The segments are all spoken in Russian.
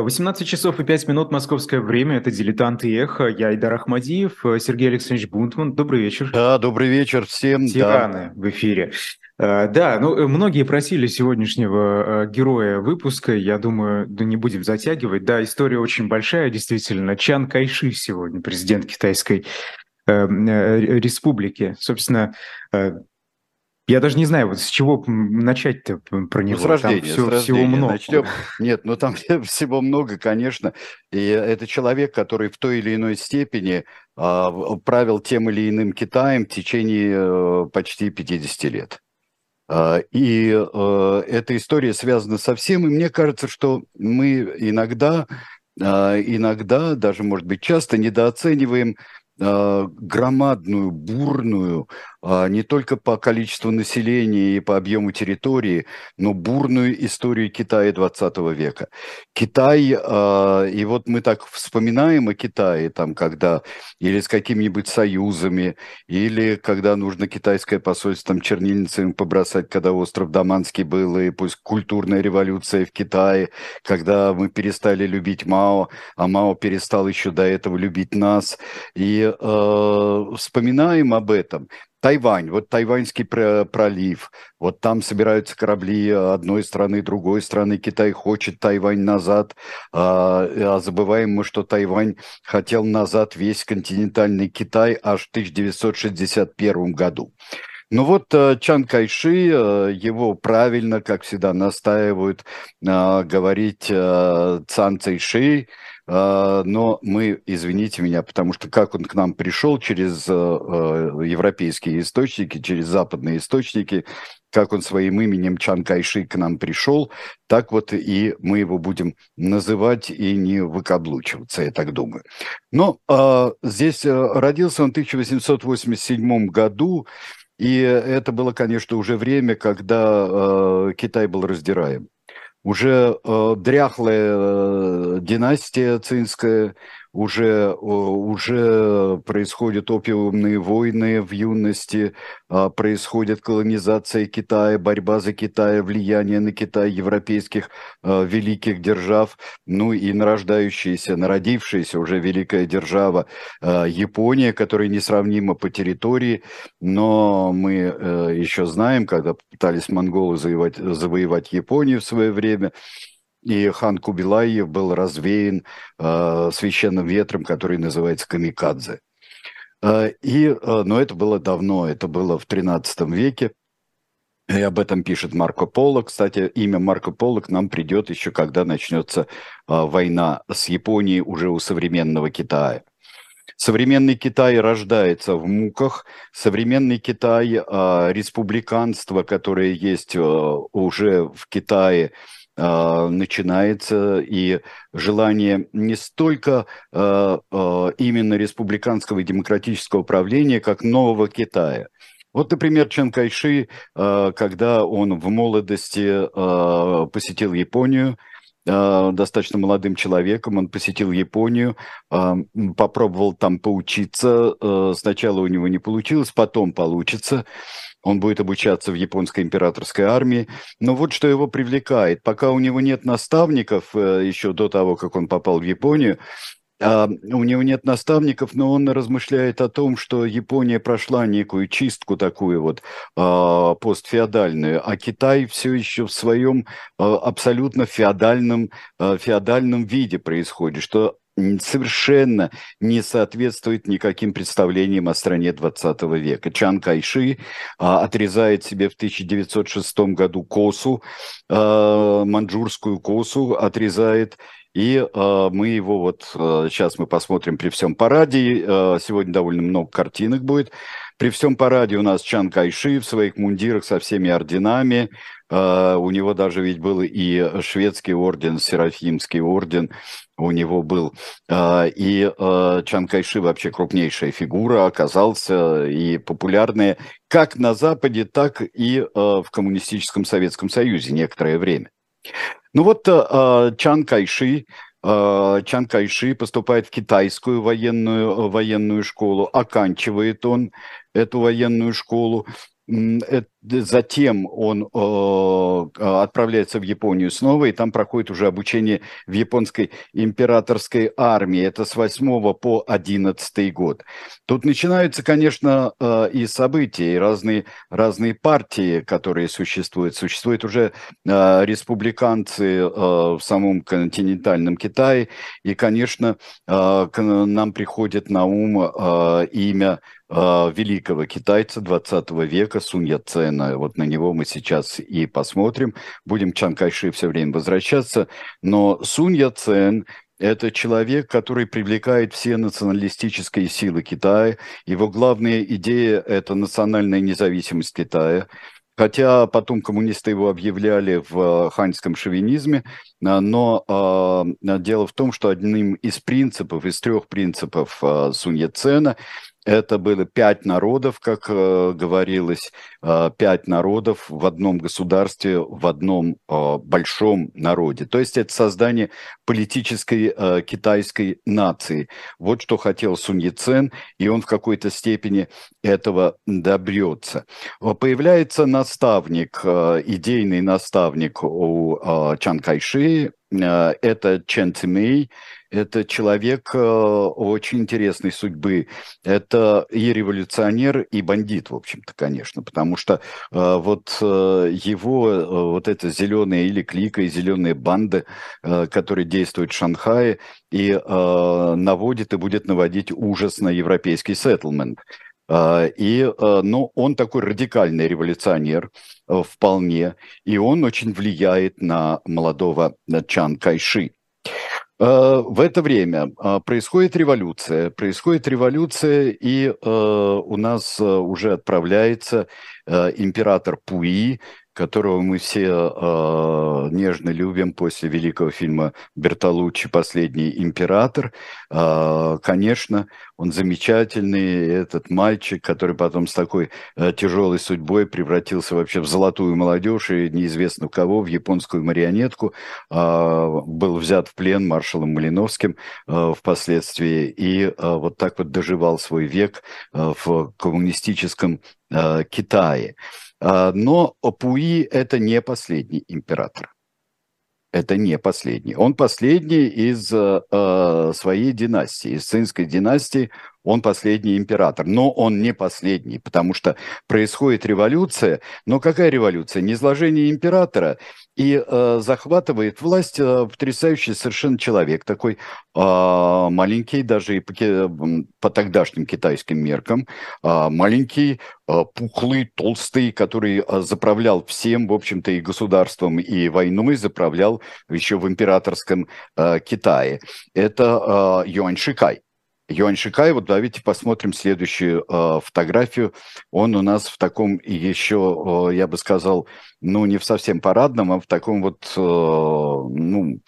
18 часов и 5 минут московское время. Это «Дилетант и эхо». Я Айдар Ахмадиев, э, Сергей Александрович Бунтман. Добрый вечер. Да, добрый вечер всем. Тираны да. в эфире. Э, да, ну, э, многие просили сегодняшнего героя выпуска. Я думаю, да не будем затягивать. Да, история очень большая, действительно. Чан Кайши сегодня, президент Китайской республики. Собственно, я даже не знаю, вот с чего начать-то про него. Ну, с рождения, там все, с рождения всего много. Начнем. Нет, ну там всего много, конечно. И это человек, который в той или иной степени а, правил тем или иным Китаем в течение а, почти 50 лет. А, и а, эта история связана со всем, и мне кажется, что мы иногда, а, иногда, даже, может быть, часто недооцениваем громадную, бурную, а, не только по количеству населения и по объему территории, но бурную историю Китая 20 века. Китай, а, и вот мы так вспоминаем о Китае, там, когда или с какими-нибудь союзами, или когда нужно китайское посольство там, чернильницами побросать, когда остров Даманский был, и пусть культурная революция в Китае, когда мы перестали любить Мао, а Мао перестал еще до этого любить нас. И э, вспоминаем об этом. Тайвань, вот Тайваньский пролив, вот там собираются корабли одной страны, другой страны, Китай хочет Тайвань назад, а, а забываем мы, что Тайвань хотел назад весь континентальный Китай аж в 1961 году. Ну вот э, Чан Кайши, э, его правильно, как всегда, настаивают э, говорить Цан Цайши, но мы, извините меня, потому что как он к нам пришел через европейские источники, через западные источники, как он своим именем Чан Кайши к нам пришел, так вот и мы его будем называть и не выкаблучиваться, я так думаю. Но здесь родился он в 1887 году, и это было, конечно, уже время, когда э, Китай был раздираем. Уже э, дряхлая э, династия цинская, уже, уже происходят опиумные войны в юности, а, происходит колонизация Китая, борьба за Китай, влияние на Китай европейских а, великих держав, ну и нарождающаяся, народившаяся уже великая держава а, Япония, которая несравнима по территории, но мы э, еще знаем, когда пытались монголы завоевать, завоевать Японию в свое время, и хан Кубилаев был развеян э, священным ветром, который называется камикадзе. Э, и, э, но это было давно, это было в 13 веке. И об этом пишет Марко Поло. Кстати, имя Марко Поло к нам придет еще, когда начнется э, война с Японией уже у современного Китая. Современный Китай рождается в муках. Современный Китай, э, республиканство, которое есть э, уже в Китае, начинается и желание не столько а, а, именно республиканского и демократического правления, как нового Китая. Вот, например, Чан Кайши, когда он в молодости посетил Японию, достаточно молодым человеком, он посетил Японию, попробовал там поучиться. Сначала у него не получилось, потом получится он будет обучаться в японской императорской армии. Но вот что его привлекает. Пока у него нет наставников, э, еще до того, как он попал в Японию, а, у него нет наставников, но он размышляет о том, что Япония прошла некую чистку такую вот а, постфеодальную, а Китай все еще в своем а, абсолютно феодальном, феодальном виде происходит, что совершенно не соответствует никаким представлениям о стране 20 века. Чан Кайши а, отрезает себе в 1906 году косу, а, манчжурскую косу отрезает, и э, мы его вот э, сейчас мы посмотрим при всем параде. Э, сегодня довольно много картинок будет. При всем параде у нас Чан Кайши в своих мундирах со всеми орденами. Э, у него даже ведь был и шведский орден, Серафимский орден у него был. А, и а, Чан Кайши вообще крупнейшая фигура оказался и популярная как на Западе, так и а, в коммунистическом Советском Союзе некоторое время. Ну вот Чан Кайши, Чан Кайши поступает в китайскую военную, военную школу, оканчивает он эту военную школу. Затем он э, отправляется в Японию снова, и там проходит уже обучение в японской императорской армии. Это с 8 по 11 год. Тут начинаются, конечно, э, и события, и разные, разные партии, которые существуют. Существуют уже э, республиканцы э, в самом континентальном Китае, и, конечно, э, нам приходит на ум э, имя э, великого китайца 20 века Сунь Яцена. Вот на него мы сейчас и посмотрим. Будем Чан Кайши все время возвращаться. Но Сунь Яцен это человек, который привлекает все националистические силы Китая. Его главная идея – это национальная независимость Китая. Хотя потом коммунисты его объявляли в ханьском шовинизме, но э, дело в том, что одним из принципов, из трех принципов э, Сунь Яцена это было пять народов, как э, говорилось, э, пять народов в одном государстве, в одном э, большом народе. То есть это создание политической э, китайской нации. Вот что хотел Сунь Яцен, и он в какой-то степени этого добьется. Появляется наставник, э, идейный наставник у э, Чан Кайши, э, это Чен Цимей, это человек э, очень интересной судьбы. Это и революционер, и бандит, в общем-то, конечно, потому что э, вот э, его, вот эта зеленая или клика, и зеленые банды, которые действуют в Шанхае, и наводит и будет наводить ужас на европейский сеттлмент. И, ну, он такой радикальный революционер вполне, и он очень влияет на молодого Чан Кайши. Э, в это время э, происходит революция, происходит революция, и э, у нас уже отправляется император Пуи, которого мы все э, нежно любим после великого фильма Бертолуччи «Последний император». Э, конечно, он замечательный, этот мальчик, который потом с такой э, тяжелой судьбой превратился вообще в золотую молодежь и неизвестно кого, в японскую марионетку, э, был взят в плен маршалом Малиновским э, впоследствии и э, вот так вот доживал свой век э, в коммунистическом э, Китае. А, но Пуи – это не последний император. Это не последний. Он последний из э, своей династии, из цинской династии. Он последний император. Но он не последний, потому что происходит революция. Но какая революция? Низложение императора и э, захватывает власть э, потрясающий совершенно человек, такой э, маленький, даже и по, по тогдашним китайским меркам, э, маленький, э, пухлый, толстый, который э, заправлял всем, в общем-то, и государством, и войной, заправлял еще в императорском э, Китае. Это э, Юань Шикай. Юань Шикай, вот давайте посмотрим следующую э, фотографию. Он у нас в таком еще, э, я бы сказал, ну, не в совсем парадном, а в таком вот, э, ну,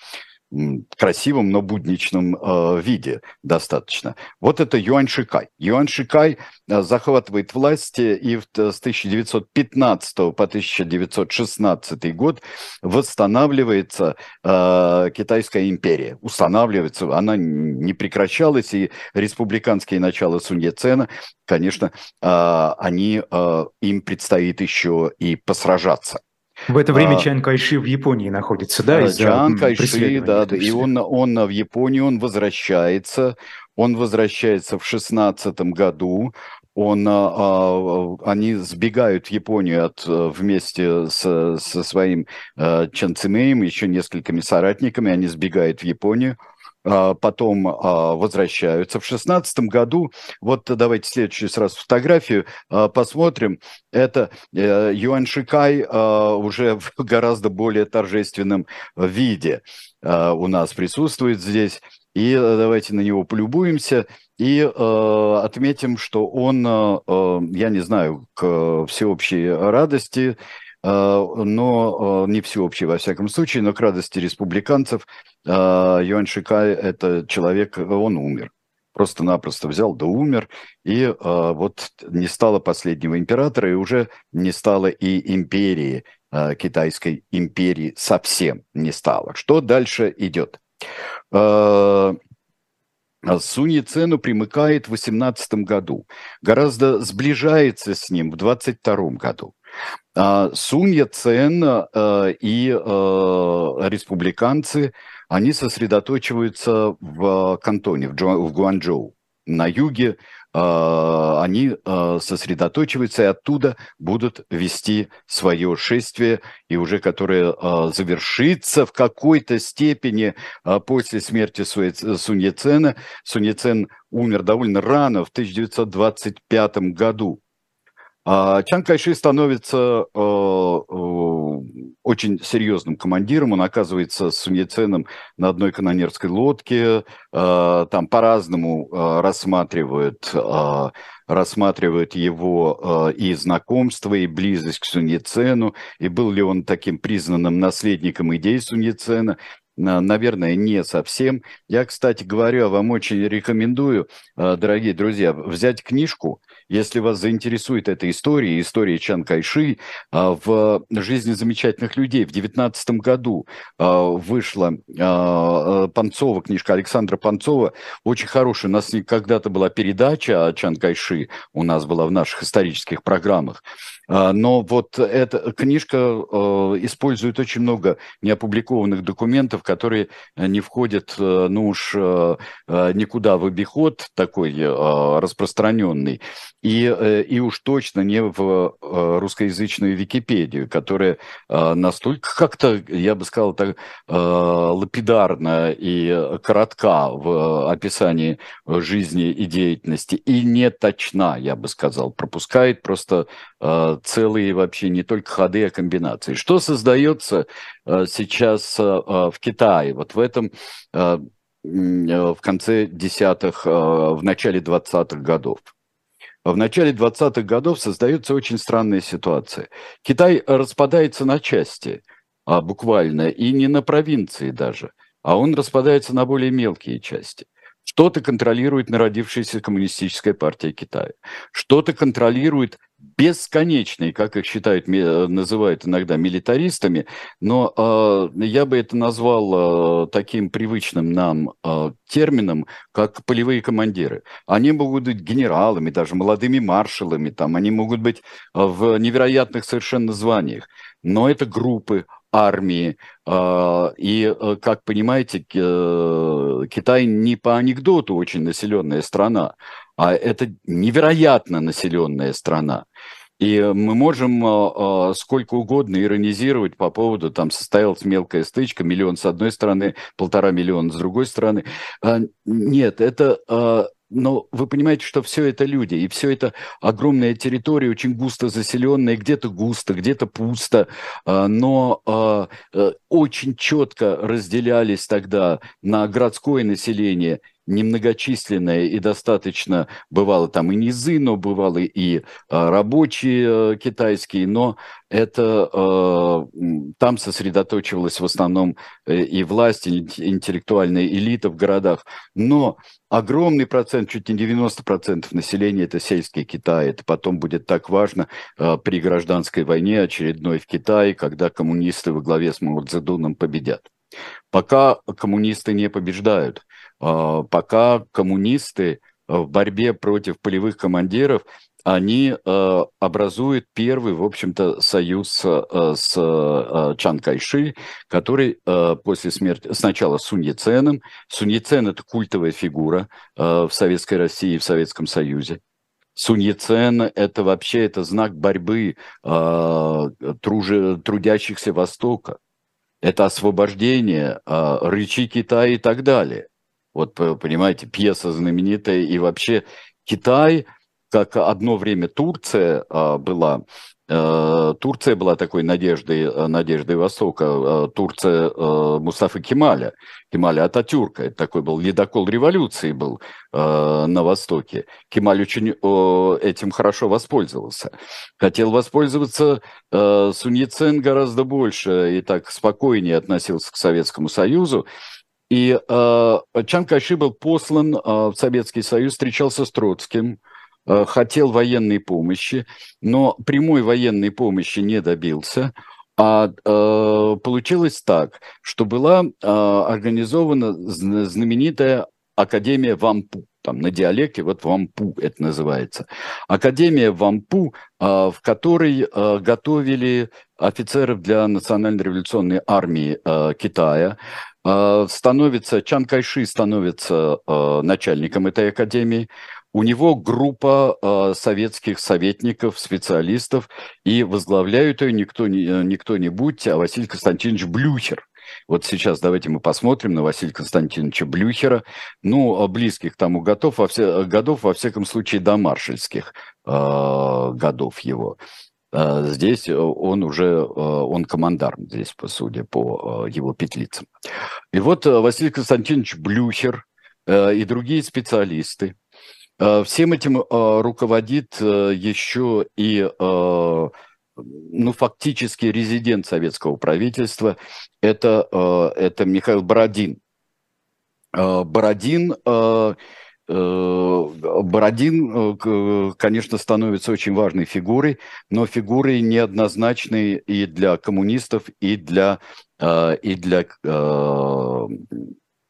красивом, но будничном э, виде достаточно. Вот это Юань Шикай. Юань Шикай э, захватывает власть и в, с 1915 по 1916 год восстанавливается э, Китайская империя. Устанавливается, она не прекращалась, и республиканские начала Сунь Яцена, конечно, э, они, э, им предстоит еще и посражаться. В это время а, Чан Кайши в Японии находится, да? Чан Кайши, да, да, и он, он в Японии, он возвращается, он возвращается в шестнадцатом году, он, а, а, они сбегают в Японию от, вместе с, со своим а, Чан Цимеем, еще несколькими соратниками, они сбегают в Японию, потом а, возвращаются. В шестнадцатом году, вот давайте следующую сразу фотографию а, посмотрим, это э, Юань Шикай уже в гораздо более торжественном виде у нас присутствует здесь. И э, давайте на него полюбуемся и э, отметим, что он, э, я не знаю, к всеобщей радости Э, но э, не всеобщий во всяком случае, но к радости республиканцев э, Юань Шикай – это человек, он умер. Просто-напросто взял да умер, и вот не стало последнего императора, и уже не стало и империи, китайской империи совсем не стало. Что дальше идет? Сунь Цену примыкает в 18 году, гораздо сближается с ним в 22 году. А Сунь Яцен э, и э, республиканцы, они сосредоточиваются в Кантоне, в Гуанчжоу, на юге они сосредоточиваются и оттуда будут вести свое шествие, и уже которое завершится в какой-то степени после смерти Сунь Яцена. Сунь Яцен умер довольно рано, в 1925 году. Чан Кайши становится очень серьезным командиром. Он оказывается с Суньяценом на одной канонерской лодке. Э, там по-разному э, рассматривают, э, рассматривают его и знакомство, и близость к Суньяцену, и был ли он таким признанным наследником идей Суньяцена. Наверное, не совсем. Я, кстати говоря, вам очень рекомендую, дорогие друзья, взять книжку если вас заинтересует эта история, история Чан Кайши, а, в жизни замечательных людей в 2019 году а, вышла а, Панцова, книжка Александра Панцова, очень хорошая. У нас когда-то была передача о Чан Кайши, у нас была в наших исторических программах. Но вот эта книжка использует очень много неопубликованных документов, которые не входят, ну уж никуда в обиход такой распространенный. И, э, и уж точно не в э, русскоязычную Википедию, которая э, настолько как-то, я бы сказал, так лапидарна и коротка в описании жизни и деятельности, и не точна, я бы сказал, пропускает просто целые вообще не только ходы, а комбинации. Что создается сейчас в Китае? Вот в этом в конце десятых, в начале двадцатых годов в начале 20-х годов создается очень странная ситуация. Китай распадается на части, а буквально, и не на провинции даже, а он распадается на более мелкие части. Что-то контролирует народившаяся коммунистическая партия Китая, что-то контролирует бесконечные, как их считают, называют иногда милитаристами, но э, я бы это назвал э, таким привычным нам э, термином, как полевые командиры. Они могут быть генералами, даже молодыми маршалами, там, они могут быть в невероятных совершенно званиях, но это группы, армии. И, как понимаете, Китай не по анекдоту очень населенная страна, а это невероятно населенная страна. И мы можем э, сколько угодно иронизировать по поводу, там состоялась мелкая стычка, миллион с одной стороны, полтора миллиона с другой стороны. Э, нет, это э, но вы понимаете, что все это люди, и все это огромная территория, очень густо заселенная, где-то густо, где-то пусто, но очень четко разделялись тогда на городское население немногочисленное и достаточно, бывало там и низы, но бывало и а, рабочие э, китайские, но это э, там сосредоточивалась в основном э, и власть, и интеллектуальная элита в городах. Но огромный процент, чуть не 90% населения – это сельский Китай. Это потом будет так важно при гражданской войне очередной в Китае, когда коммунисты во главе с Мао Цзэдуном победят. Пока коммунисты не побеждают – пока коммунисты э, в борьбе против полевых командиров, они э, образуют первый, в общем-то, союз э, с Чан Кайши, который после смерти, сначала Сунь Яценом, Сунь Яцен – это культовая фигура в Советской России и в Советском Союзе. Сунь Яцен – это вообще это знак борьбы трудящихся Востока. Это освобождение, рычи Китая и так далее. Вот, понимаете, пьеса знаменитая, и вообще Китай, как одно время Турция а, была, э, Турция была такой надеждой, э, надеждой Востока, э, Турция Мустафы Кемаля, Кемаля Ататюрка, это такой был ледокол революции был на Востоке. Кемаль очень этим хорошо воспользовался. Хотел воспользоваться Суньяцен гораздо больше и так спокойнее относился к Советскому Союзу, и э, Чан Кайши был послан э, в Советский Союз, встречался с Троцким, э, хотел военной помощи, но прямой военной помощи не добился. А э, получилось так, что была э, организована знаменитая Академия Вампу. там на диалекте, вот Вампу это называется. Академия Вампу, в которой готовили офицеров для национально-революционной армии Китая. Становится, Чан Кайши становится начальником этой академии. У него группа э, советских советников, специалистов, и возглавляют ее никто, не, не кто-нибудь, а Василий Константинович Блюхер. Вот сейчас давайте мы посмотрим на Василия Константиновича Блюхера, ну, близких тому годов, во, все, годов, во всяком случае, до маршальских э, годов его. Э, здесь он уже, э, он командарм здесь, по сути, по э, его петлицам. И вот Василий Константинович Блюхер и другие специалисты, Всем этим руководит еще и ну, фактически резидент советского правительства, это, э, это Михаил Бородин. Э, Бородин, э, Бородин, конечно, становится очень важной фигурой, но фигурой неоднозначной и для коммунистов, и для, и для,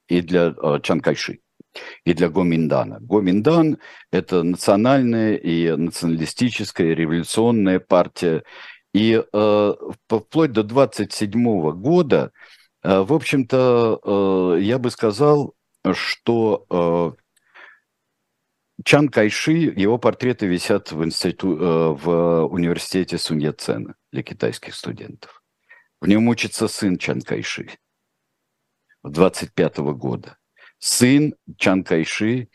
и для Чан Кайши и для Гоминдана. Гоминдан – это национальная и националистическая революционная партия. И э, вплоть до 27 года, э, в общем-то, э, я бы сказал, что э, Чан Кайши, его портреты висят в, институ, э, в университете Сунья Цена для китайских студентов. В нем учится сын Чан Кайши 25 года сын Чан Кайши.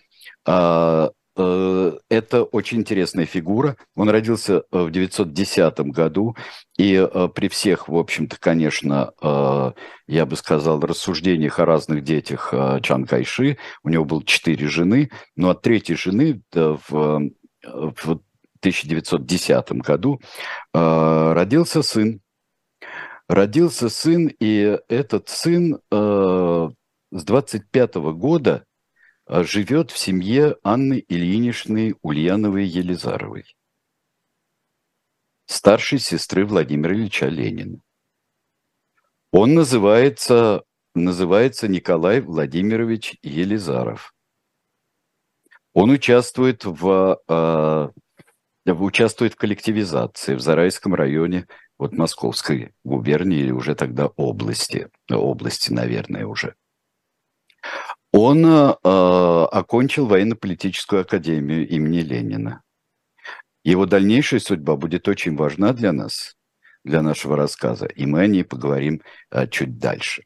А, это очень интересная фигура. Он родился э, в 910 году, и э, при всех, в общем-то, конечно, я бы сказал, рассуждениях о разных детях Чан Кайши, у него было четыре жены, но от третьей жены в, в 1910 году родился сын. Родился сын, и этот сын с 25 года живет в семье Анны Ильиничны Ульяновой-Елизаровой, старшей сестры Владимира Ильича Ленина. Он называется, называется Николай Владимирович Елизаров. Он участвует в, э, участвует в коллективизации в Зарайском районе вот Московской губернии или уже тогда области, области, наверное, уже. Он э, окончил военно-политическую академию имени Ленина. Его дальнейшая судьба будет очень важна для нас, для нашего рассказа, и мы о ней поговорим э, чуть дальше.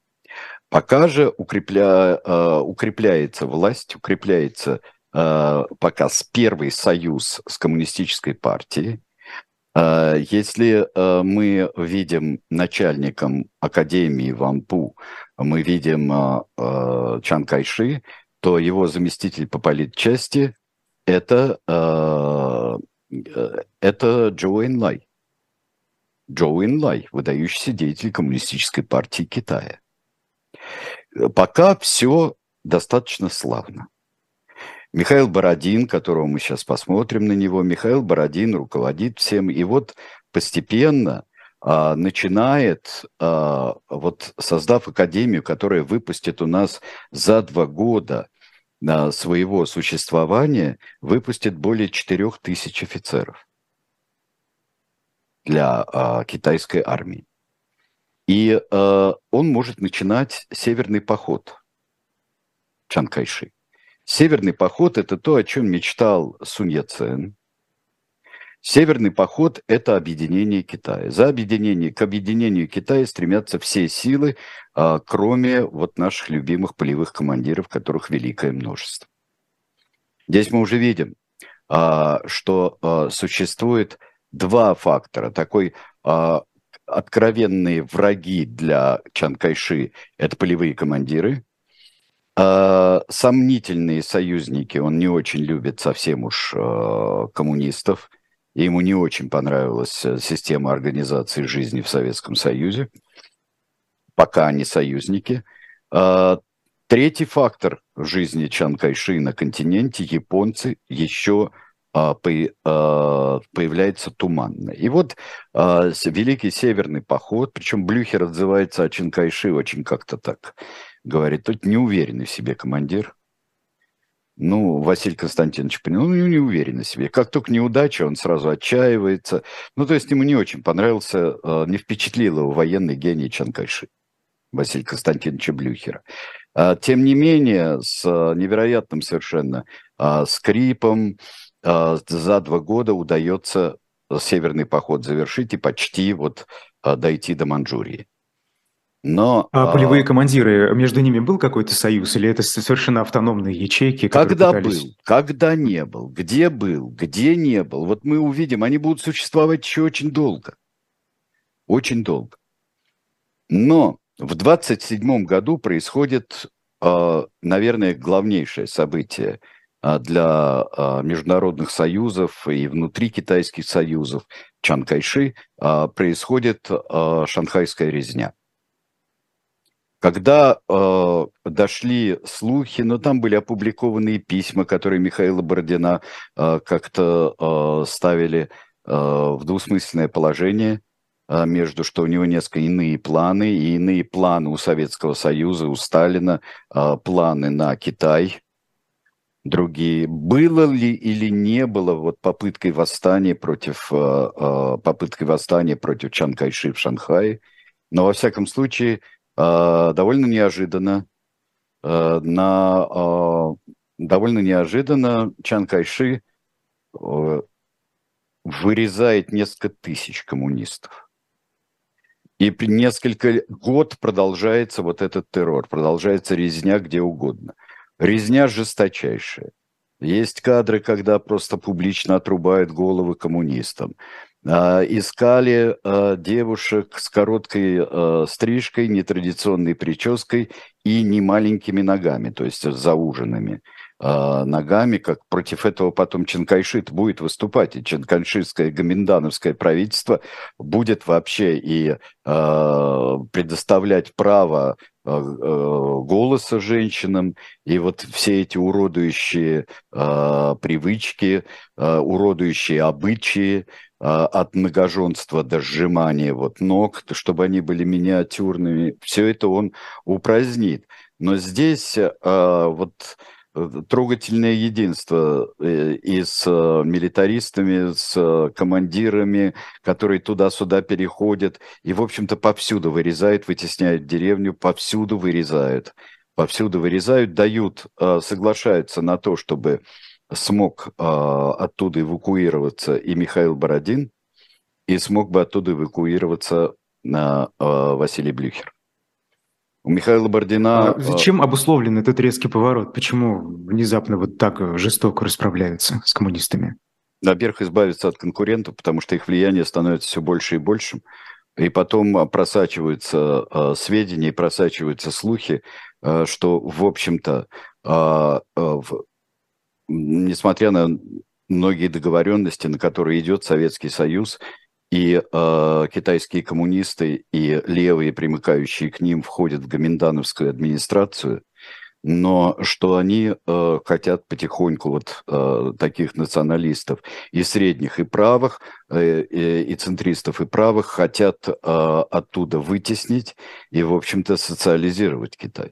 Пока же укрепля, э, укрепляется власть, укрепляется э, пока с первый союз с коммунистической партией, если э, мы видим начальником Академии Вампу мы видим э, Чан Кайши, то его заместитель по политчасти это, э, это Джо Лай. Джо Лай, выдающийся деятель Коммунистической партии Китая. Пока все достаточно славно. Михаил Бородин, которого мы сейчас посмотрим на него, Михаил Бородин руководит всем. И вот постепенно а, начинает, а, вот создав академию, которая выпустит у нас за два года своего существования, выпустит более 4000 офицеров для а, китайской армии. И он может начинать северный поход Чан Кайши. Северный поход – это то, о чем мечтал Сунь Яцен, Северный поход – это объединение Китая. За объединение, к объединению Китая стремятся все силы, а, кроме вот наших любимых полевых командиров, которых великое множество. Здесь мы уже видим, а, что а, существует два фактора. Такой откровенные враги для Чан Кайши – это полевые командиры, сомнительные союзники, он не очень любит совсем уж коммунистов – и ему не очень понравилась э, система организации жизни в Советском Союзе, пока они союзники. Третий фактор в жизни Чан Кайши на континенте, японцы еще появляется туманно. И вот Великий Северный поход, причем Блюхер отзывается о Чан Кайши очень как-то так, говорит, тут неуверенный в себе командир, Ну, Василий Константинович, ну, не уверен в себе. Как только неудача, он сразу отчаивается. Ну, то есть ему не очень понравился, э, не впечатлил его военный гений Чанкайши, Василия Константиновича Блюхера. Тем не менее, с э, невероятным совершенно а, скрипом а, за два года удается северный поход завершить и почти вот дойти до Манчжурии. Но, а, а полевые командиры, между ними был какой-то союз или это совершенно автономные ячейки? Когда пытались... был, когда не был, где был, где не был. Вот мы увидим, они будут существовать еще очень долго. Очень долго. Но в 27 году происходит, а, наверное, главнейшее событие а, для международных союзов и внутри китайских союзов Чан Кайши, происходит шанхайская резня – когда э, дошли слухи, но там были опубликованные письма, которые Михаила Бородина э, как-то э, ставили э, в двусмысленное положение э, между, что у него несколько иные планы, и иные планы у Советского Союза, у Сталина, э, планы на Китай, другие. Было ли или не было вот попыткой восстания против, э, э, попыткой восстания против Чан Кайши в Шанхае, но во всяком случае довольно неожиданно, а, на, а, довольно неожиданно Чан Кайши вырезает несколько тысяч коммунистов. И несколько год продолжается вот этот террор, продолжается резня где угодно. Резня жесточайшая. Есть кадры, когда просто публично отрубают головы коммунистам. А, искали а, девушек с короткой а, стрижкой, нетрадиционной прической и не маленькими ногами, то есть зауженными ногами, как против этого потом Чанкайшит будет выступать, и Чанкайшитское гоминдановское правительство будет вообще и предоставлять право голоса женщинам, и вот все эти уродующие привычки, уродующие обычаи, от многоженства до сжимания вот ног, чтобы они были миниатюрными, все это он упразднит. Но здесь а, вот э, трогательное единство э, и с э, милитаристами, с командирами, которые туда-сюда переходят, и, в общем-то, повсюду вырезают, вытесняют деревню, повсюду вырезают, повсюду вырезают, дают, соглашаются на то, чтобы смог э, оттуда эвакуироваться и Михаил Бородин, и смог бы оттуда эвакуироваться на э, Василий Блюхер. У Михаила Бородина... А зачем обусловлен этот резкий поворот? Почему внезапно вот так жестоко расправляются с коммунистами? Во-первых, избавиться от конкурентов, потому что их влияние становится все больше и большим. И потом просачиваются э, сведения, просачиваются слухи, э, что, в общем-то, э, э, несмотря на многие договоренности, на которые идет Советский Союз, и э, китайские коммунисты и левые, примыкающие к ним, входят в гоминдановскую администрацию, но что они э, хотят потихоньку вот э, таких националистов и средних, и правых, э, и, и центристов, и правых хотят э, оттуда вытеснить и, в общем-то, социализировать Китай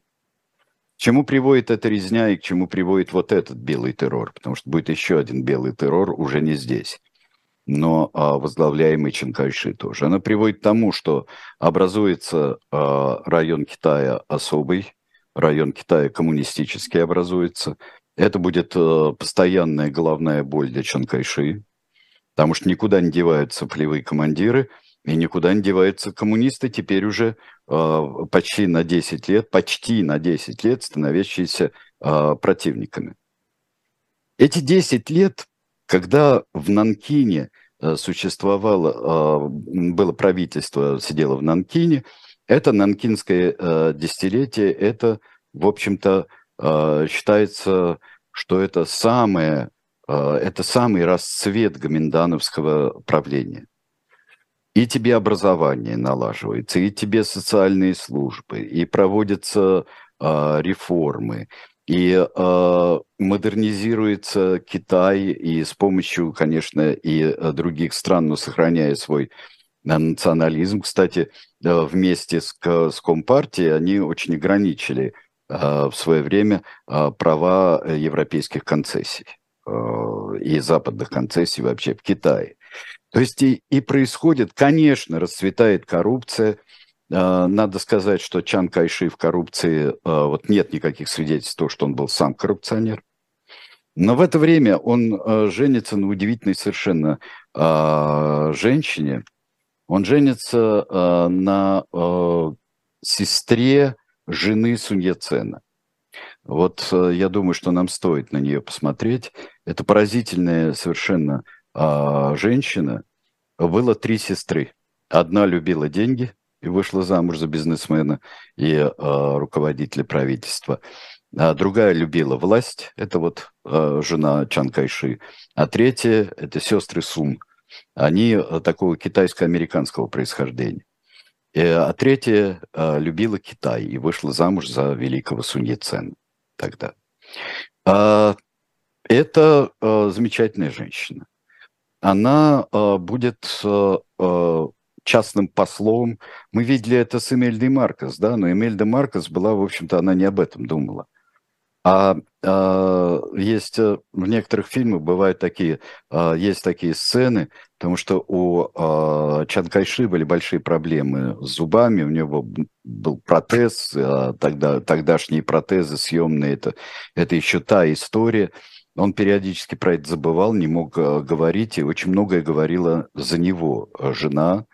чему приводит эта резня и к чему приводит вот этот белый террор? Потому что будет еще один белый террор уже не здесь, но а, возглавляемый Чанкайши тоже. Она приводит к тому, что образуется а, район Китая особый, район Китая коммунистический образуется. Это будет а, постоянная головная боль для Чанкайши, потому что никуда не деваются полевые командиры – и никуда не деваются коммунисты, теперь уже э, почти на 10 лет, почти на 10 лет становящиеся э, противниками. Эти 10 лет, когда в Нанкине э, существовало, э, было правительство, сидело в Нанкине, это нанкинское э, десятилетие, это, в общем-то, э, считается, что это самое, э, это самый расцвет гоминдановского правления и тебе образование налаживается, и тебе социальные службы, и проводятся э, реформы, и э, модернизируется Китай, и с помощью, конечно, и э, других стран, но сохраняя свой э, национализм. Кстати, э, вместе с, с Компартией они очень ограничили в свое время права европейских концессий и западных концессий вообще в Китае. То есть и, и происходит, конечно, расцветает коррупция. Надо сказать, что Чан Кайши в коррупции, вот нет никаких свидетельств того, что он был сам коррупционер. Но в это время он женится на удивительной совершенно женщине, он женится на сестре жены Сунья Цена. Вот э, я думаю, что нам стоит на нее посмотреть. Это поразительная совершенно э, женщина. Было три сестры. Одна любила деньги и вышла замуж за бизнесмена и э, руководителя правительства. А другая любила власть, это вот э, жена Чан Кайши. А третья – это сестры Сун – они э, такого китайско-американского происхождения. Э, а третья э, любила Китай и вышла замуж за великого Сунь Цен тогда. А, это замечательная женщина. Она будет частным послом. Мы видели это с Эмель де Маркос, да, но Эмель де Маркос была, в общем-то, она не об этом думала. А, а есть э, в некоторых фильмах бывают такие, а, есть такие сцены, потому что у а, Чан Кайши были большие проблемы с зубами, у него был протез, а, тогда, тогдашние протезы съемные, это, это еще та история. Он периодически про это забывал, не мог а, говорить, и очень многое говорила за него жена,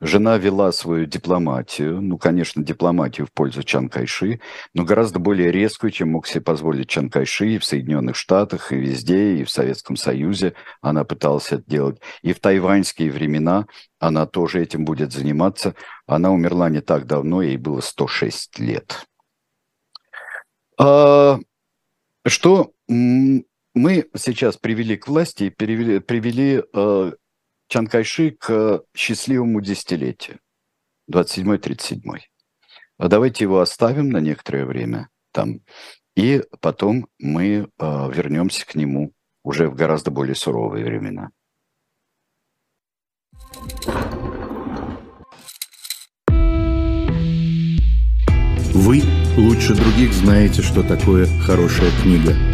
Жена вела свою дипломатию, ну, конечно, дипломатию в пользу Чан Кайши, но гораздо более резкую, чем мог себе позволить Чан Кайши и в Соединенных Штатах, и везде, и в Советском Союзе она пыталась это делать. И в тайваньские времена она тоже этим будет заниматься. Она умерла не так давно, ей было 106 лет. А, что мы сейчас привели к власти и привели, привели а, Чан Кайши к счастливому десятилетию, 27-37. А давайте его оставим на некоторое время там, и потом мы э, вернемся к нему уже в гораздо более суровые времена. Вы лучше других знаете, что такое хорошая книга –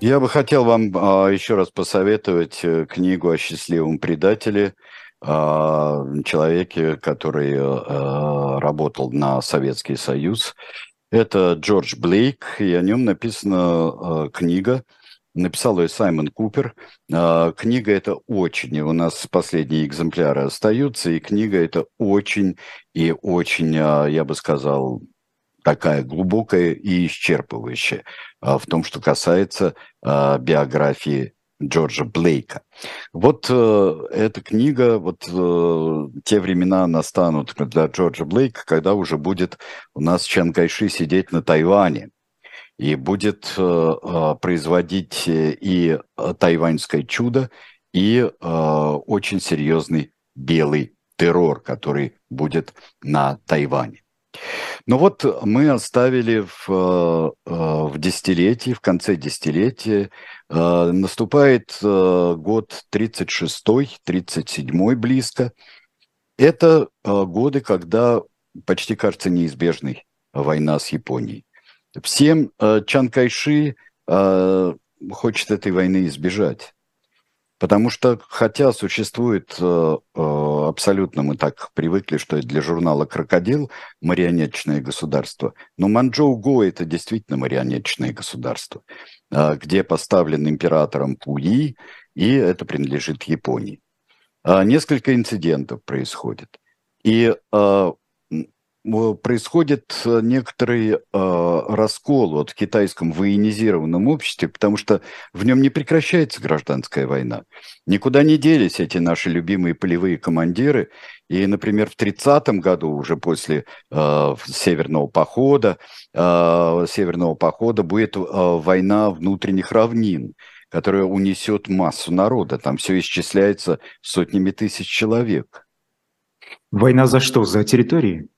Я бы хотел вам а, еще раз посоветовать э, книгу о счастливом предателе, а, человеке, который а, работал на Советский Союз. Это Джордж Блейк, и о нем написана а, книга. Написал ее Саймон Купер. Книга это очень, у нас последние экземпляры остаются, и книга это очень и очень, я бы сказал, такая глубокая и исчерпывающая а, в том, что касается а, биографии Джорджа Блейка. Вот э, эта книга, вот э, те времена настанут для Джорджа Блейка, когда уже будет у нас Чан Кайши сидеть на Тайване и будет э, производить и тайваньское чудо, и очень серьезный белый террор, который будет на Тайване. Ну вот мы оставили в, э, э, в десятилетии, в конце десятилетия, э, наступает год 36-й, 37-й близко. Это годы, когда почти кажется неизбежной война с Японией. Всем Чан Кайши хочет этой войны избежать. Потому что, хотя существует э, э, абсолютно, мы так привыкли, что для журнала «Крокодил» марионеточное государство, но Манчжоу Го – это действительно марионеточное государство, э, где поставлен императором Пуи, и это принадлежит Японии. Э, несколько инцидентов происходит. И происходит э, некоторый э, раскол вот в китайском военизированном обществе, потому что в нем не прекращается гражданская война. Никуда не делись эти наши любимые полевые командиры. И, например, в 30-м году, уже после э, Северного похода, э, Северного похода будет э, война внутренних равнин, которая унесет массу народа. Там все исчисляется сотнями тысяч человек. Война за что? За территории?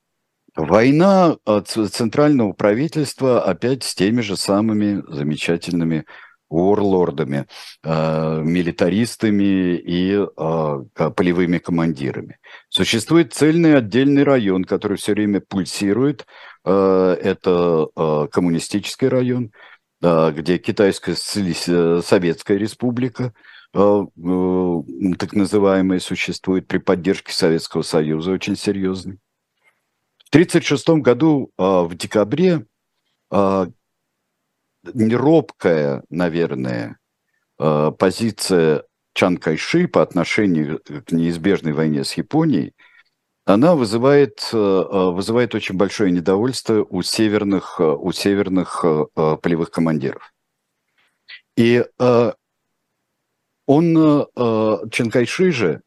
Война центрального правительства опять с теми же самыми замечательными уорлордами, э, милитаристами и э, полевыми командирами. Существует цельный отдельный район, который все время пульсирует. Э, это э, коммунистический район, э, где Китайская Советская Республика, э, э, так называемая, существует при поддержке Советского Союза очень серьезный. В 1936 году а, в декабре а, неробкая, наверное, а, позиция Чан Кайши по отношению к неизбежной войне с Японией, она вызывает, вызывает очень большое недовольство у северных, у северных полевых командиров. И он, Чан Кайши же,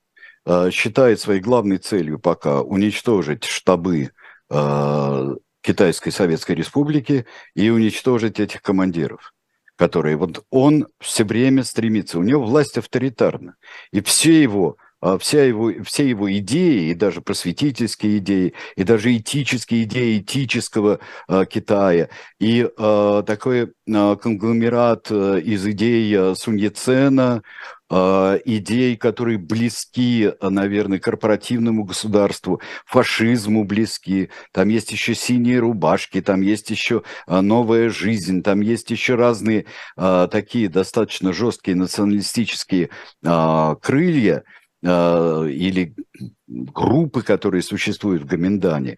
считает своей главной целью пока уничтожить штабы Э, Китайской Советской Республики и уничтожить этих командиров, которые вот он все время стремится, у него власть авторитарна, и все его вся его, все его идеи, и даже просветительские идеи, и даже этические идеи этического э, Китая, и э, такой э, конгломерат из идей Сунь Яцена, Э, идей, которые близки, наверное, корпоративному государству, фашизму близки. Там есть еще синие рубашки, там есть еще новая жизнь, там есть еще разные такие достаточно жесткие националистические крылья или группы, которые существуют в Гаминдане.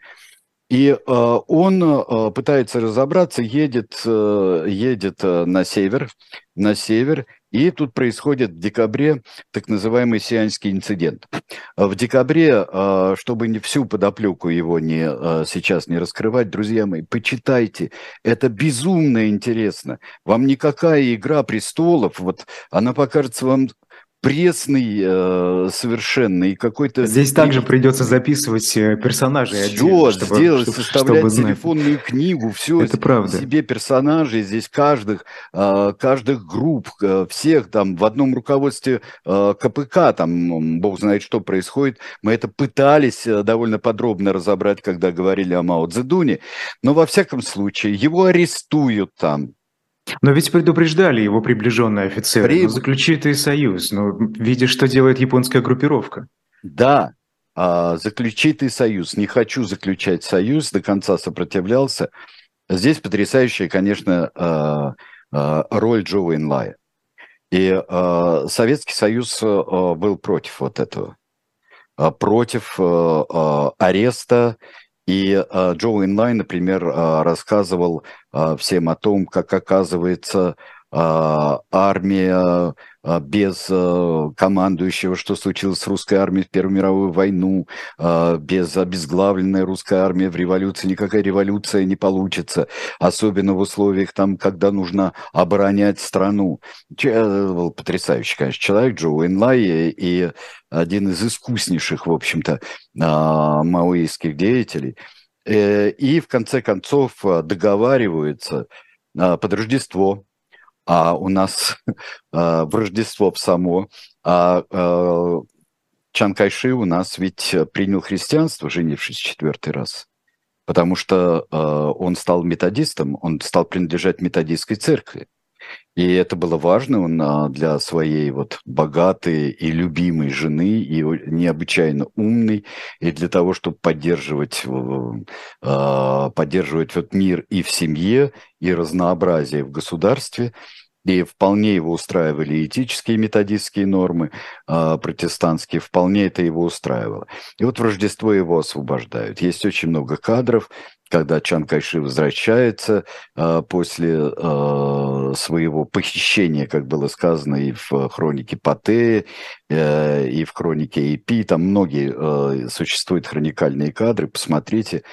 И он пытается разобраться, едет, едет на север, на север и тут происходит в декабре так называемый сианский инцидент. В декабре, а, чтобы не всю подоплеку его не, а, сейчас не раскрывать, друзья мои, почитайте. Это безумно интересно. Вам никакая «Игра престолов», вот она покажется вам пресный э, совершенно и какой-то... Здесь также придется записывать э, персонажей. Все, отдельно, чтобы, сделать, чтобы, составлять чтобы телефонную знать. книгу, все. Это правда. Себе персонажей, здесь каждых, э, каждых групп, э, всех там в одном руководстве э, КПК, там бог знает, что происходит. Мы это пытались э, довольно подробно разобрать, когда говорили о Мао Цзэдуне, но во всяком случае его арестуют там, но ведь предупреждали его приближенные офицеры. При... Ну, заключи союз. Но ну, видишь, что делает японская группировка. Да, а, заключи союз. Не хочу заключать союз, до конца сопротивлялся. Здесь потрясающая, конечно, а, а, роль Джо Уэйнлая. И а, Советский Союз был против вот этого. Против ареста и э, Джо Инлайн, например, э, рассказывал э, всем о том, как оказывается армия э, без э, командующего, что случилось с русской армией в Первую мировую войну, э, без обезглавленной русской армии в революции никакая революция не получится, особенно в условиях там, когда нужно оборонять страну. Был потрясающий, конечно, человек Джо Уинлай и один из искуснейших, в общем-то, а, маоистских деятелей. Э, и в конце концов а, договариваются а, под Рождество, а у нас в Рождество в само, а Чан Кайши у нас ведь принял христианство, женившись четвертый раз, потому что он стал методистом, он стал принадлежать методистской церкви. И это было важно а, для своей вот богатой и любимой жены, и необычайно умной, и для того, чтобы поддерживать, а, поддерживать вот мир и в семье, и разнообразие в государстве. И вполне его устраивали этические методистские нормы э, протестантские, вполне это его устраивало. И вот в Рождество его освобождают. Есть очень много кадров, когда Чан Кайши возвращается э, после э, своего похищения, как было сказано и в хронике Патеи, э, и в хронике Эпи, там многие э, существуют хроникальные кадры, посмотрите,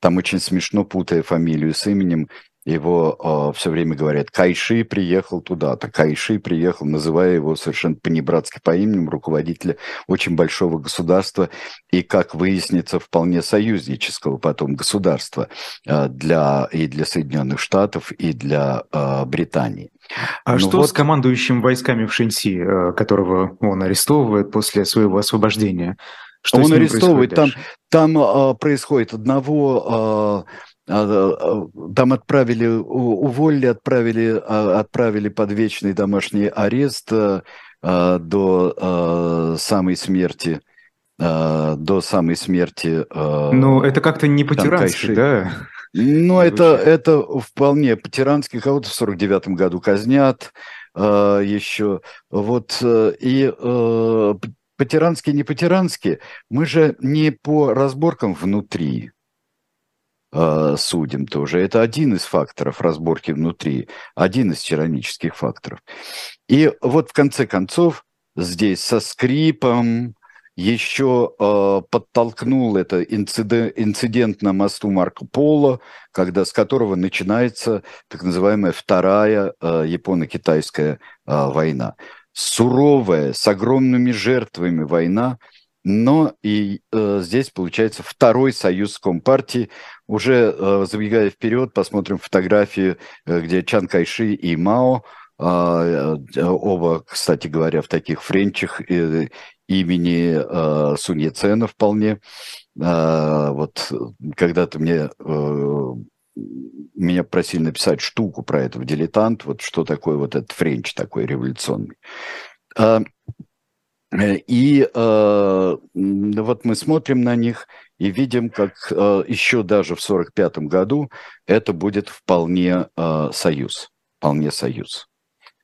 там очень смешно, путая фамилию с именем, его э, все время говорят, Кайши приехал туда-то, Кайши приехал, называя его совершенно понебратски по имени руководителя очень большого государства и, как выяснится, вполне союзнического потом государства э, для, и для Соединенных Штатов, и для э, Британии. А ну что вот... с командующим войсками в Шэньси, э, которого он арестовывает после своего освобождения? Что он арестовывает, там, там э, происходит одного э, а, а, там отправили, уволили, отправили, а, отправили под вечный домашний арест до самой смерти до самой смерти. Ну, это как-то не по-тирански, да? Ну, это, это вполне по-тирански. Кого-то в 49 году казнят еще. Вот, э, и э, по-тирански, не по-тирански. Мы же не по разборкам внутри, э, судим тоже. Это один из факторов разборки внутри, один из тиранических факторов. И вот в конце концов здесь со скрипом еще э, подтолкнул это инцидент, инцидент на мосту Марко Поло, когда, с которого начинается так называемая вторая э, японо-китайская э, война. Суровая, с огромными жертвами война – но и э, здесь получается второй союз Компартии. Уже э, забегая вперед, посмотрим фотографию, э, где Чан Кайши и Мао, э, э, оба, кстати говоря, в таких френчах э, имени э, Сунь Яцена вполне. Э, вот когда-то мне э, меня просили написать штуку про это в «Дилетант», вот что такое вот этот френч такой революционный. А, Э, и э, вот мы смотрим на них и видим, как э, еще даже в 1945 году это будет вполне э, союз. Вполне союз.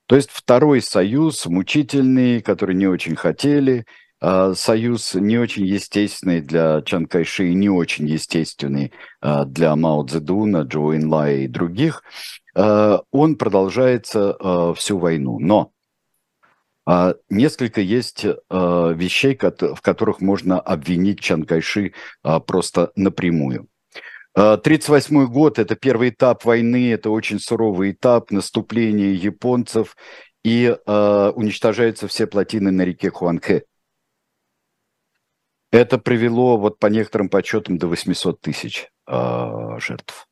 То есть второй союз, мучительный, который не очень хотели, э, союз не очень естественный для Чан Кайши, не очень естественный э, для Мао Цзэдуна, Джо Инлая и других, э, он продолжается всю войну. Но а, несколько есть а, вещей, в которых можно обвинить Чан Кайши а, просто напрямую. 1938 год – это первый этап войны, это очень суровый этап наступления японцев, и уничтожаются все плотины на реке Хуанхэ. Это привело, вот по некоторым подсчетам, до 800 тысяч жертв.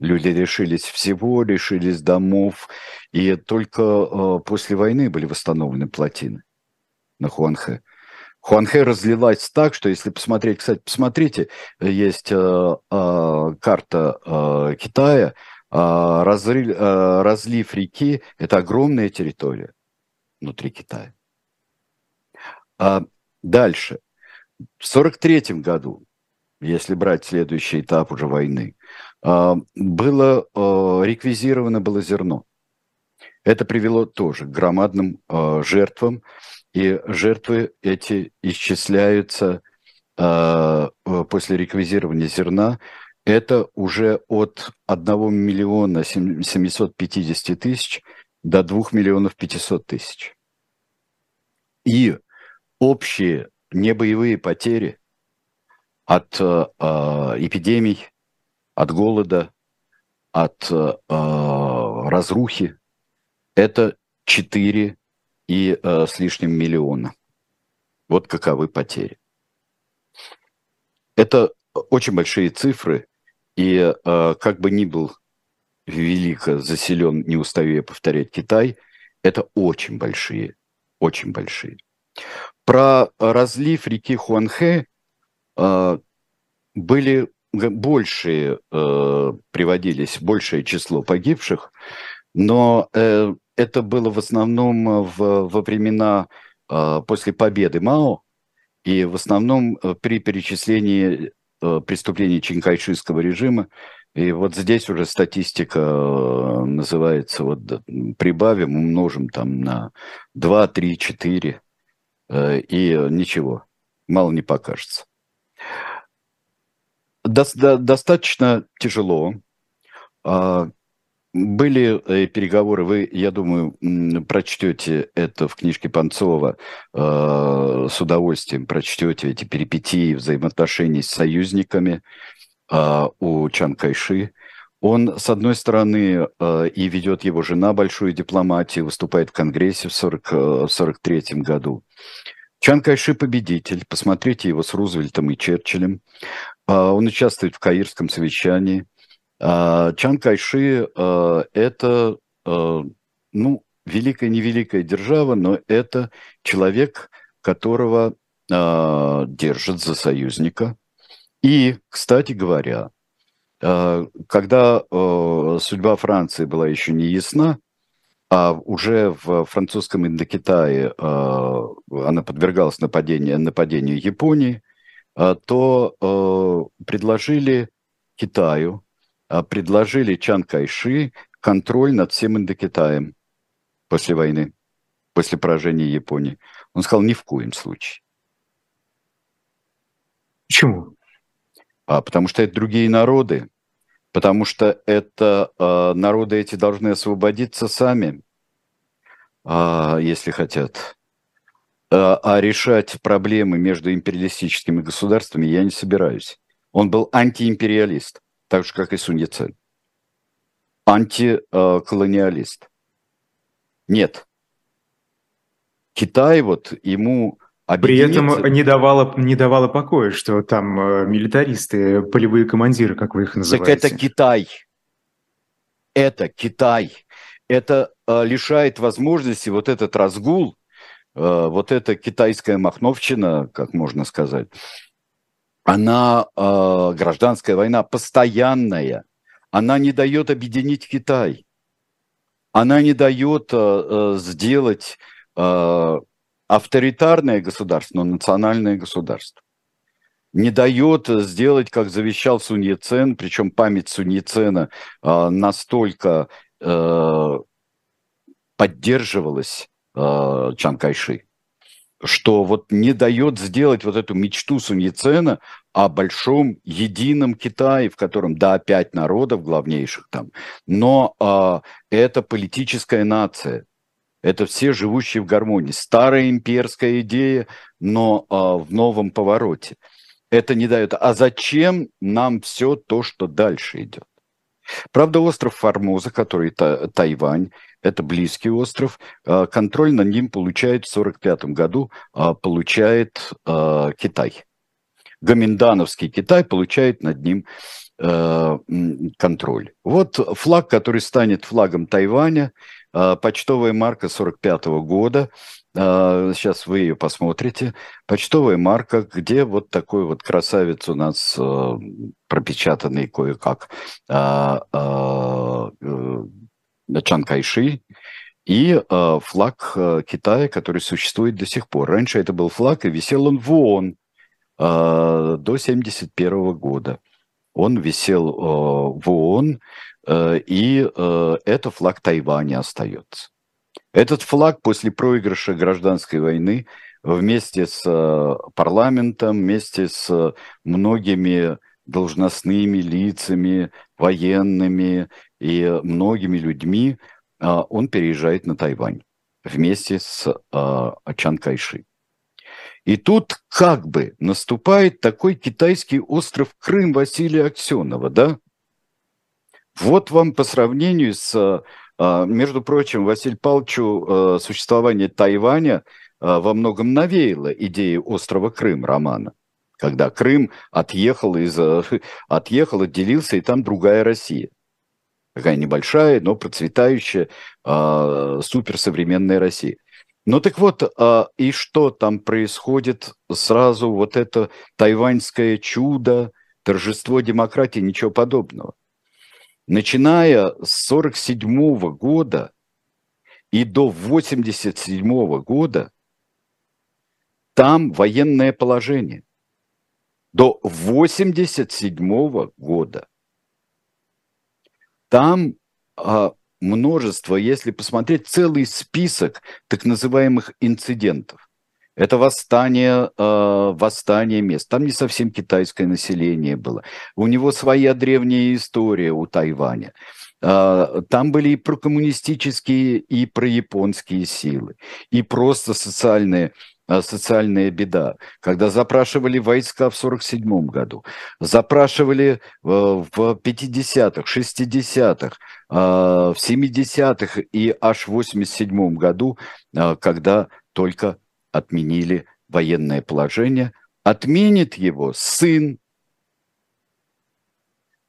Люди решились всего, решились домов, и только э, после войны были восстановлены плотины на Хуанхэ. Хуанхэ разлилась так, что если посмотреть, кстати, посмотрите, есть э, э, карта э, Китая, э, разрыв, э, разлив реки – это огромная территория внутри Китая. А дальше. В 1943 году, если брать следующий этап уже войны, было а, реквизировано было зерно. Это привело тоже к громадным а, жертвам, и жертвы эти исчисляются после реквизирования зерна. Это уже от 1 миллиона 750 тысяч до 2 миллионов 500 тысяч. И общие небоевые потери от э, эпидемий, от голода, от э, разрухи, это 4 и э, с лишним миллиона. Вот каковы потери. Это очень большие цифры, и э, как бы ни был велико заселен, не устаю я повторять, Китай, это очень большие, очень большие. Про разлив реки Хуанхэ э, были большие э, приводились, большее число погибших, но э, это было в основном в, во времена э, после победы Мао и в основном э, при перечислении э, преступлений чинкайшистского режима И вот здесь уже статистика э, называется, вот прибавим, умножим там на 2, 3, 4, и ничего, мало не покажется. До, до, достаточно тяжело. А, были э, переговоры, вы, я думаю, прочтете это в книжке Панцова э, с удовольствием, прочтете эти перипетии взаимоотношений с союзниками э, у Чан Кайши. Он, с одной стороны, и ведет его жена большую дипломатию, выступает в Конгрессе в 1943 э, году. Чан Кайши победитель, посмотрите его с Рузвельтом и Черчиллем. Э, он участвует в Каирском совещании – а, Чан Кайши а, – это, а, ну, великая-невеликая держава, но это человек, которого держат за союзника. И, кстати говоря, когда судьба Франции была еще не ясна, а уже в французском Индокитае она подвергалась нападению, нападению Японии, то предложили Китаю а, предложили Чан Кайши контроль над всем Индокитаем после войны, после поражения Японии. Он сказал, ни в коем случае. Почему? А, потому что это другие народы, потому что это а, народы эти должны освободиться сами, а, если хотят. А, а решать проблемы между империалистическими государствами я не собираюсь. Он был антиимпериалист так же, как и Сунь Яцен. Антиколониалист. Нет. Китай вот ему при этом не давало, не давало покоя, что там э, милитаристы, полевые командиры, как вы их называете. Так это Китай. Это Китай. Это э, лишает возможности вот этот разгул, э, вот эта китайская махновщина, как можно сказать, она, э, гражданская война, постоянная. Она не дает объединить Китай. Она не дает э, сделать э, авторитарное государство, но национальное государство. Не дает сделать, как завещал Сунь Яцен, причем память Сунь Яцена э, настолько э, поддерживалась э, Чан Кайши что вот не дает сделать вот эту мечту Сунь Яцена о большом едином Китае, в котором, да, пять народов главнейших там, но э, это политическая нация, это все живущие в гармонии. Старая имперская идея, но э, в новом повороте. Это не дает. А зачем нам все то, что дальше идет? Правда, остров Формоза, который та, Тайвань, это близкий остров. А, контроль над ним получает в 1945 году а, получает а, Китай. Гоминдановский Китай получает над ним контроль. Вот флаг, который станет флагом Тайваня, почтовая марка 1945 года. Сейчас вы ее посмотрите. Почтовая марка, где вот такой вот красавец у нас пропечатанный кое-как Чан Кайши и э, флаг э, Китая, который существует до сих пор. Раньше это был флаг, и висел он в ООН э, до 1971 года. Он висел э, в ООН, э, и э, это флаг Тайваня остается. Этот флаг после проигрыша гражданской войны вместе с э, парламентом, вместе с многими должностными лицами, военными и многими людьми а, он переезжает на Тайвань вместе с а, Чан Кайши. И тут как бы наступает такой китайский остров Крым Василия Аксенова, да? Вот вам по сравнению с, а, между прочим, Василию Павловичу существование Тайваня во многом навеяло идею острова Крым романа когда Крым отъехал, из, отъехал, отделился, и там другая Россия такая небольшая, но процветающая, э, суперсовременная Россия. Ну так вот, э, и что там происходит сразу, вот это тайваньское чудо, торжество демократии, ничего подобного. Начиная с 1947 года и до 1987 года там военное положение. До 1987 года Там а, множество, если посмотреть целый список так называемых инцидентов. Это восстание, э, восстание мест. Там не совсем китайское население было. У него своя древняя история у Тайваня. Э, там были и прокоммунистические, и прояпонские силы, и просто социальные социальная беда, когда запрашивали войска в 1947 году, запрашивали в 50-х, 60-х, в 70-х и аж в 87 году, когда только отменили военное положение, отменит его сын,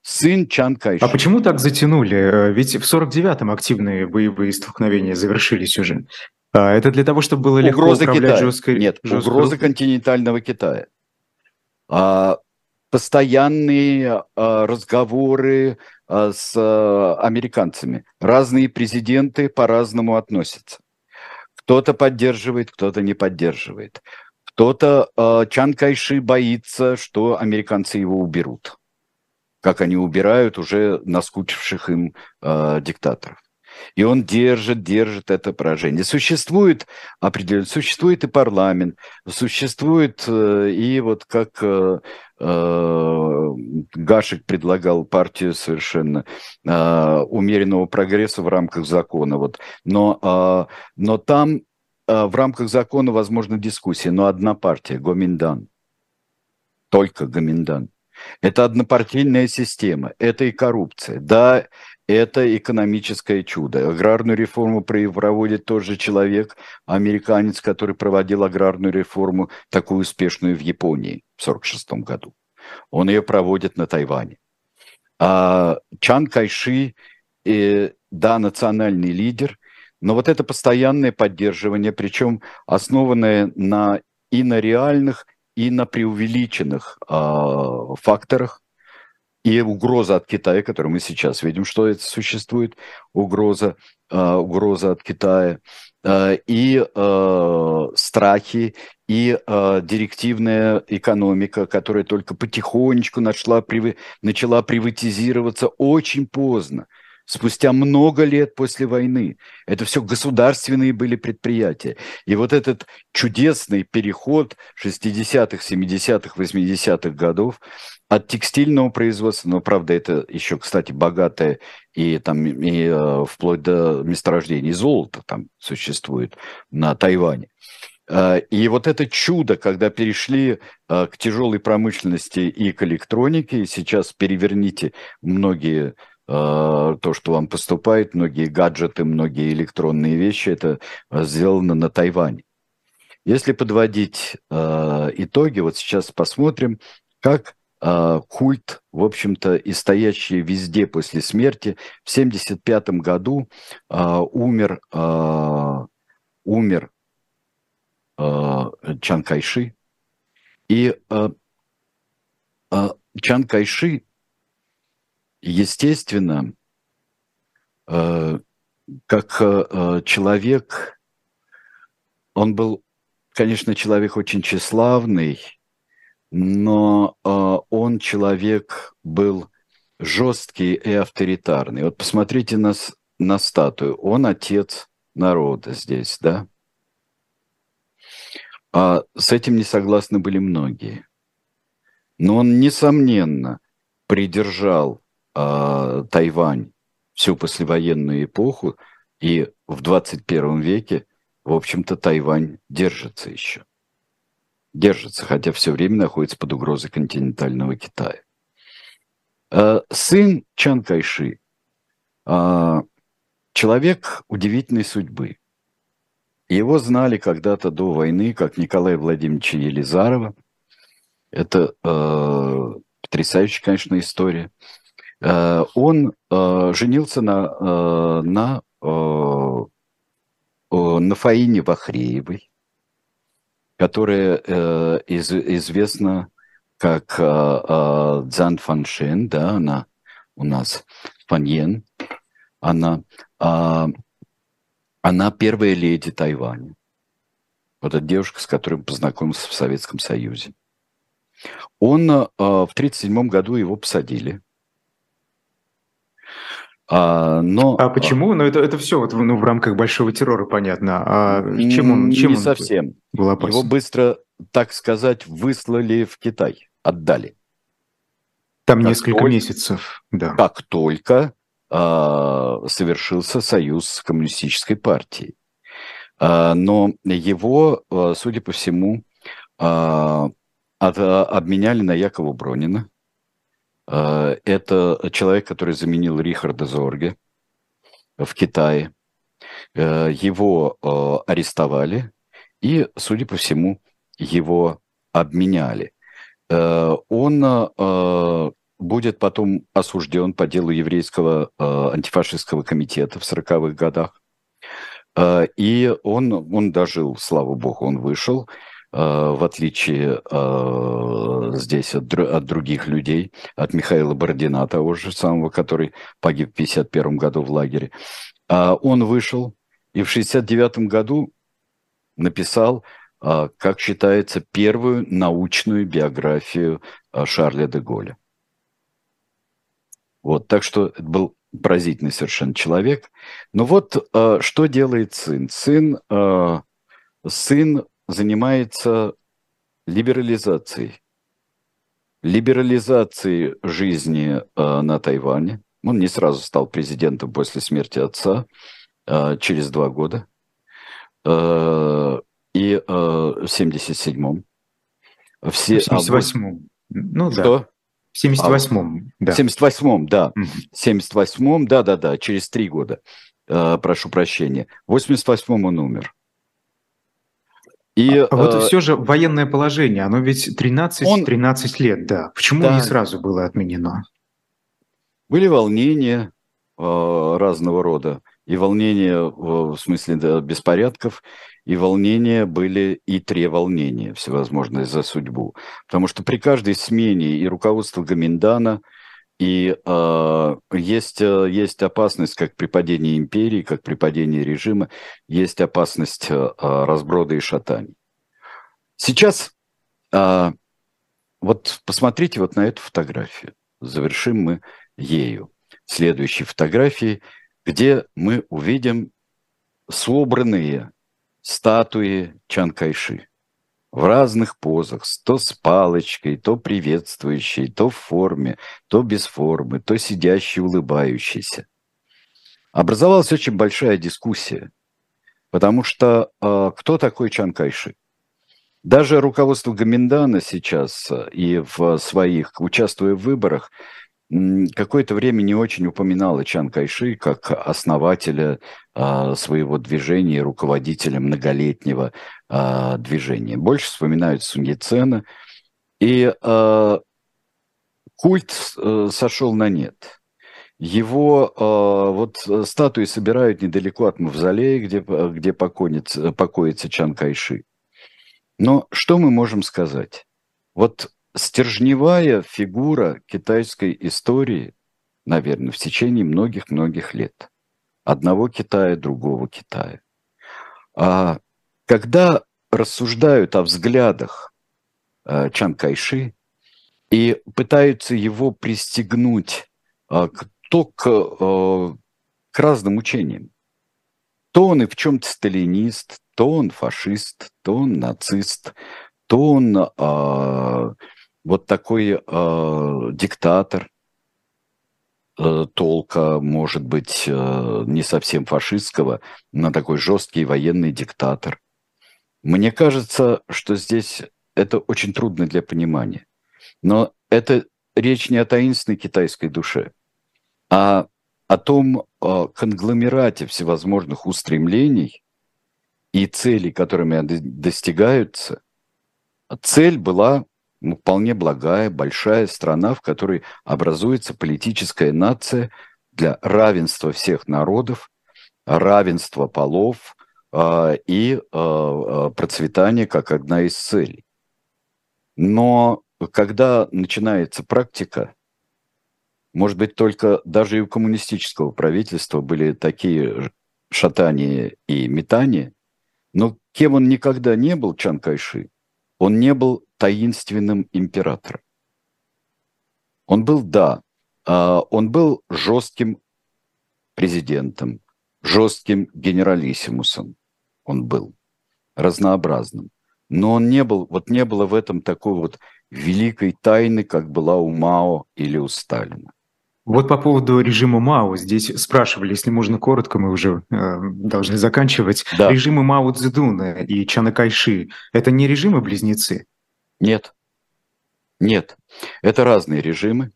сын Чан Кайши. А почему так затянули? Ведь в 49-м активные боевые столкновения завершились уже. А это для того, чтобы было легко угроза управлять Китая. жесткой... Нет, жесткой... угроза континентального Китая. А, постоянные а, разговоры а, с а, американцами. Разные президенты по-разному относятся. Кто-то поддерживает, кто-то не поддерживает. Кто-то, э, Чан Кайши боится, что американцы его уберут, как они убирают уже наскучивших им э, диктаторов. И он держит, держит это поражение. Существует определенно, существует и парламент, существует э, и вот как э, э, Гашек предлагал партию совершенно умеренного прогресса в рамках закона. Вот. Но, но там в рамках закона возможна дискуссия, но одна партия, Гоминдан. Только Гоминдан. Это однопартийная система, это и коррупция. Да, это экономическое чудо. Аграрную реформу проводит тот же человек, американец, который проводил аграрную реформу, такую успешную в Японии в 1946 году. Он ее проводит на Тайване. А Чан Кайши, э, да, национальный лидер, но вот это постоянное поддерживание, причем основанное на и на реальных, и на преувеличенных э, факторах, и угроза от Китая, которую мы сейчас видим, что это существует, угроза, э, угроза от Китая, э, и э, страхи, и э, директивная экономика, которая только потихонечку нашла, прив... начала приватизироваться очень поздно спустя много лет после войны. Это все государственные были предприятия. И вот этот чудесный переход 60-х, 70-х, 80-х годов от текстильного производства, но, правда, это еще, кстати, богатое и, там, и э, вплоть до месторождений золота там существует на Тайване. Э, и вот это чудо, когда перешли э, к тяжелой промышленности и к электронике, и сейчас переверните многие то, что вам поступает, многие гаджеты, многие электронные вещи, это сделано на Тайване. Если подводить итоги, вот сейчас посмотрим, как культ, в общем-то, и стоящий везде после смерти, в 1975 году э, умер, э, умер Чан Кайши, и Чан Кайши естественно, как человек, он был, конечно, человек очень тщеславный, но э, он человек был жесткий и авторитарный. Вот посмотрите на, на статую. Он отец народа здесь, да? А с этим не согласны были многие. Но он, несомненно, придержал э, Тайвань всю послевоенную эпоху, и в 21 веке, в общем-то, Тайвань держится еще. Держится, хотя все время находится под угрозой континентального Китая. Э, сын Чан Кайши, э, человек удивительной судьбы. Его знали когда-то до войны как Николая Владимировича Елизарова. Это э, потрясающая, конечно, история. Э, он э, женился на, э, на, на Фаине Вахреевой, которая из, известна как Цзан Фаншен, да, она у нас Фаньен, она, а, она первая леди Тайваня. Вот эта девушка, с которой познакомился в Советском Союзе. Он в 1937 году его посадили – А, но, а почему? Ну, это, это все вот, ну, в рамках большого террора, понятно. А чем он, чем не он совсем. Был опасен? Его быстро, так сказать, выслали в Китай, отдали. Там как несколько только, месяцев, да. Как только э, совершился союз с коммунистической партией. Э, но его, э, судя по всему, э, от, обменяли на Якова Бронина. Э, это человек, который заменил Рихарда Зорге в Китае. Э, его э, арестовали и, судя по всему, его обменяли. Он будет потом осужден по делу еврейского антифашистского комитета в 40-х годах. И он, он дожил, слава богу, он вышел. Э, в отличие э, здесь от, от других людей, от Михаила Бородина, того же самого, который погиб в 1951 году в лагере. А он вышел и в 1969 году написал, э, как считается, первую научную биографию Шарля де Голля. Вот, так что это был поразительный совершенно человек. Но вот что делает сын? Сын, сын занимается либерализацией. Либерализацией жизни э, на Тайване. Он не сразу стал президентом после смерти отца, э, через два года. Э, и э, в 77-м. Все, в 78-м. Ну Что? да. В 78-м, а, да. В 78-м, да. В 78-м, да-да-да, через три года. Э, прошу прощения. В 88-м он умер. И, а, а вот э, все же военное положение, оно ведь 13, он... 13 лет, да. Почему да. не сразу было отменено? Были волнения э, разного рода. И волнения в смысле да, беспорядков, и волнения были и три волнения всевозможные за судьбу. Потому что при каждой смене и руководство Гаминдана, и э, есть, есть опасность, как при падении империи, как при падении режима, есть опасность э, разброда и шатаний. Сейчас э, вот посмотрите вот на эту фотографию. Завершим мы ею. Следующей фотографии, где мы увидим собранные статуи Чан Кайши в разных позах, то с палочкой, то приветствующей, то в форме, то без формы, то сидящий, улыбающийся. Образовалась очень большая дискуссия, потому что э, кто такой Чан Кайши? Даже руководство Гаминдана сейчас э, и в своих, участвуя в выборах, какое-то время не очень упоминала Чан Кайши как основателя а, своего движения, руководителя многолетнего а, движения. Больше вспоминают Сунь Яцена. И а, культ а, сошел на нет. Его вот статуи собирают недалеко от мавзолея, где, где покоится, покоится Чан Кайши. Но что мы можем сказать? Вот стержневая фигура китайской истории, наверное, в течение многих-многих лет. Одного Китая, другого Китая. А когда рассуждают о взглядах э, Чан Кайши и пытаются его пристегнуть э, то к, э, к разным учениям, то он и в чем-то сталинист, то он фашист, то он нацист, то он э, вот такой э, диктатор э, толка, может быть, э, не совсем фашистского, но такой жесткий военный диктатор. Мне кажется, что здесь это очень трудно для понимания. Но это речь не о таинственной китайской душе, а о том э, конгломерате всевозможных устремлений и целей, которыми достигаются. Цель была вполне благая, большая страна, в которой образуется политическая нация для равенства всех народов, равенства полов э, и э, процветания как одна из целей. Но когда начинается практика, может быть, только даже и у коммунистического правительства были такие шатания и метания, но кем он никогда не был, Чан Кайши, он не был таинственным императором. Он был, да, а, он был жестким президентом, жестким генералиссимусом он был, разнообразным. Но он не был, вот не было в этом такой вот великой тайны, как была у Мао или у Сталина. Вот по поводу режима Мао. Здесь спрашивали, если можно коротко, мы уже э, должны заканчивать. Да. Режимы Мао Цзэдуна и Чана Кайши – это не режимы-близнецы? Нет. Нет. Это разные режимы.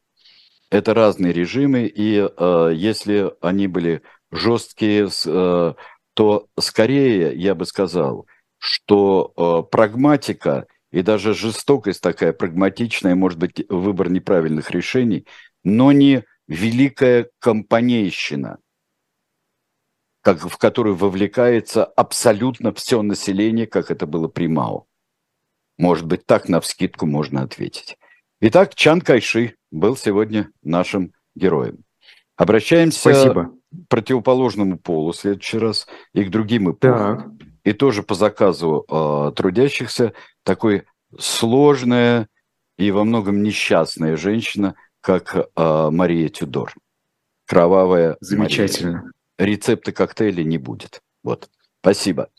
Это разные режимы, и э, если они были жесткие, э, то скорее я бы сказал, что э, прагматика и даже жестокость такая прагматичная, может быть, выбор неправильных решений, но не великая компанейщина, как, в которую вовлекается абсолютно все население, как это было при Мао. Может быть, так на вскидку можно ответить. Итак, Чан Кайши был сегодня нашим героем. Обращаемся Спасибо. к противоположному полу в следующий раз и к другим эпохам. Так. И тоже по заказу э, трудящихся такой сложная и во многом несчастная женщина, как э, Мария Тюдор. Кровавая Замечательно. Мария. Рецепта коктейля не будет. Вот. Спасибо.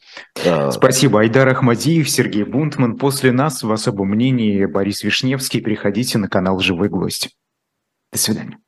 А, Спасибо. Айдар Ахмадиев, Сергей Бунтман. После нас в особом мнении Борис Вишневский. Приходите на канал «Живой гвоздь». До свидания.